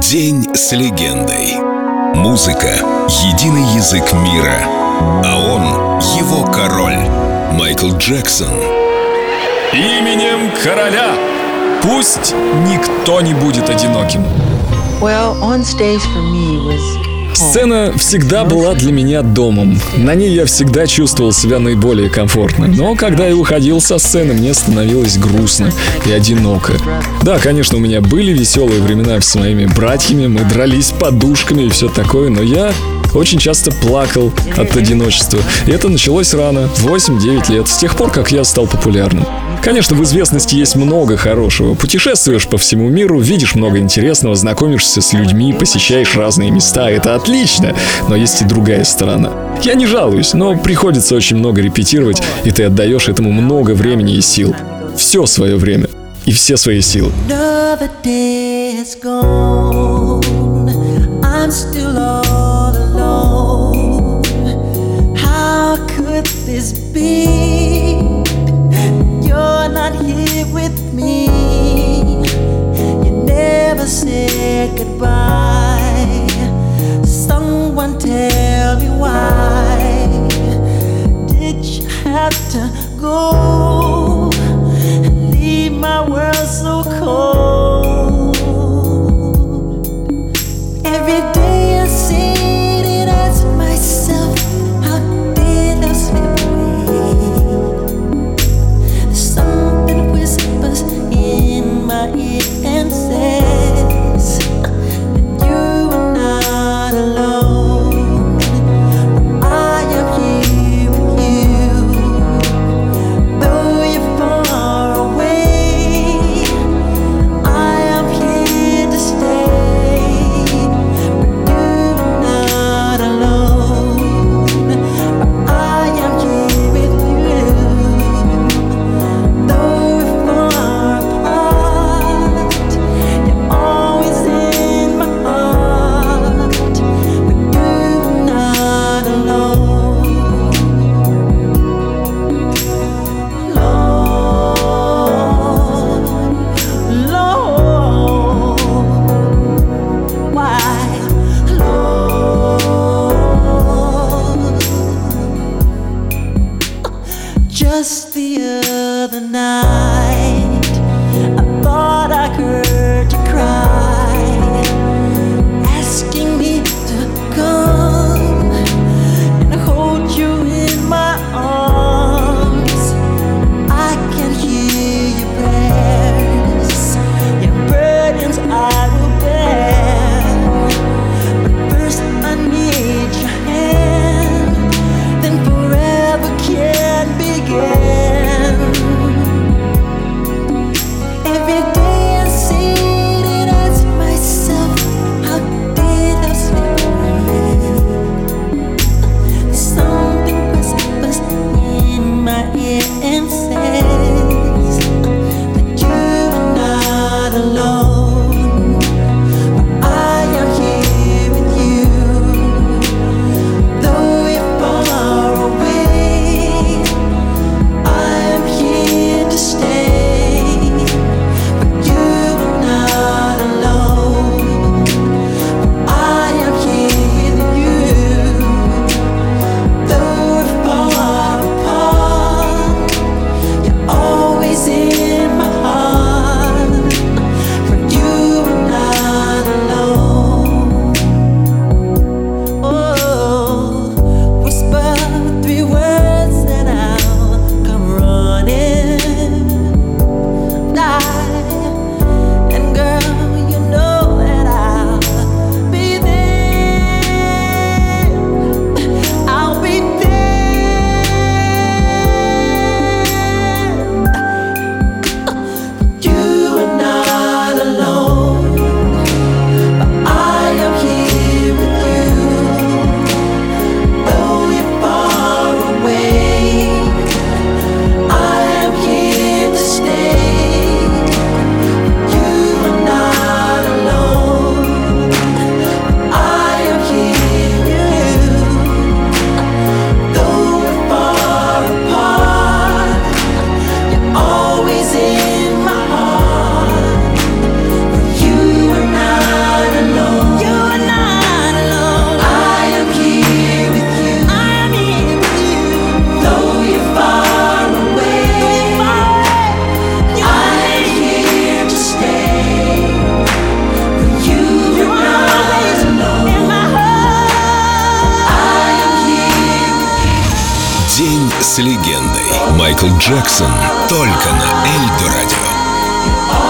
День с легендой. Музыка — единый язык мира, а он — его король. Майкл Джексон. Именем короля пусть никто не будет одиноким. Well, on stage for me was Сцена всегда была для меня домом. На ней я всегда чувствовал себя наиболее комфортно. Но когда я уходил со сцены, мне становилось грустно и одиноко. Да, конечно, у меня были веселые времена с моими братьями, мы дрались подушками и все такое, но я очень часто плакал от одиночества. И это началось рано, в 8-9 лет, с тех пор, как я стал популярным. Конечно, в известности есть много хорошего. Путешествуешь по всему миру, видишь много интересного, знакомишься с людьми, посещаешь разные места. Это отлично, но есть и другая сторона. Я не жалуюсь, но приходится очень много репетировать, и ты отдаешь этому много времени и сил. Все свое время и все свои силы. this be? Said goodbye. Someone tell me why did you have to go and leave my world so cold? Just the other night, I thought I could. Майкл Джексон только на Эльдо Радио.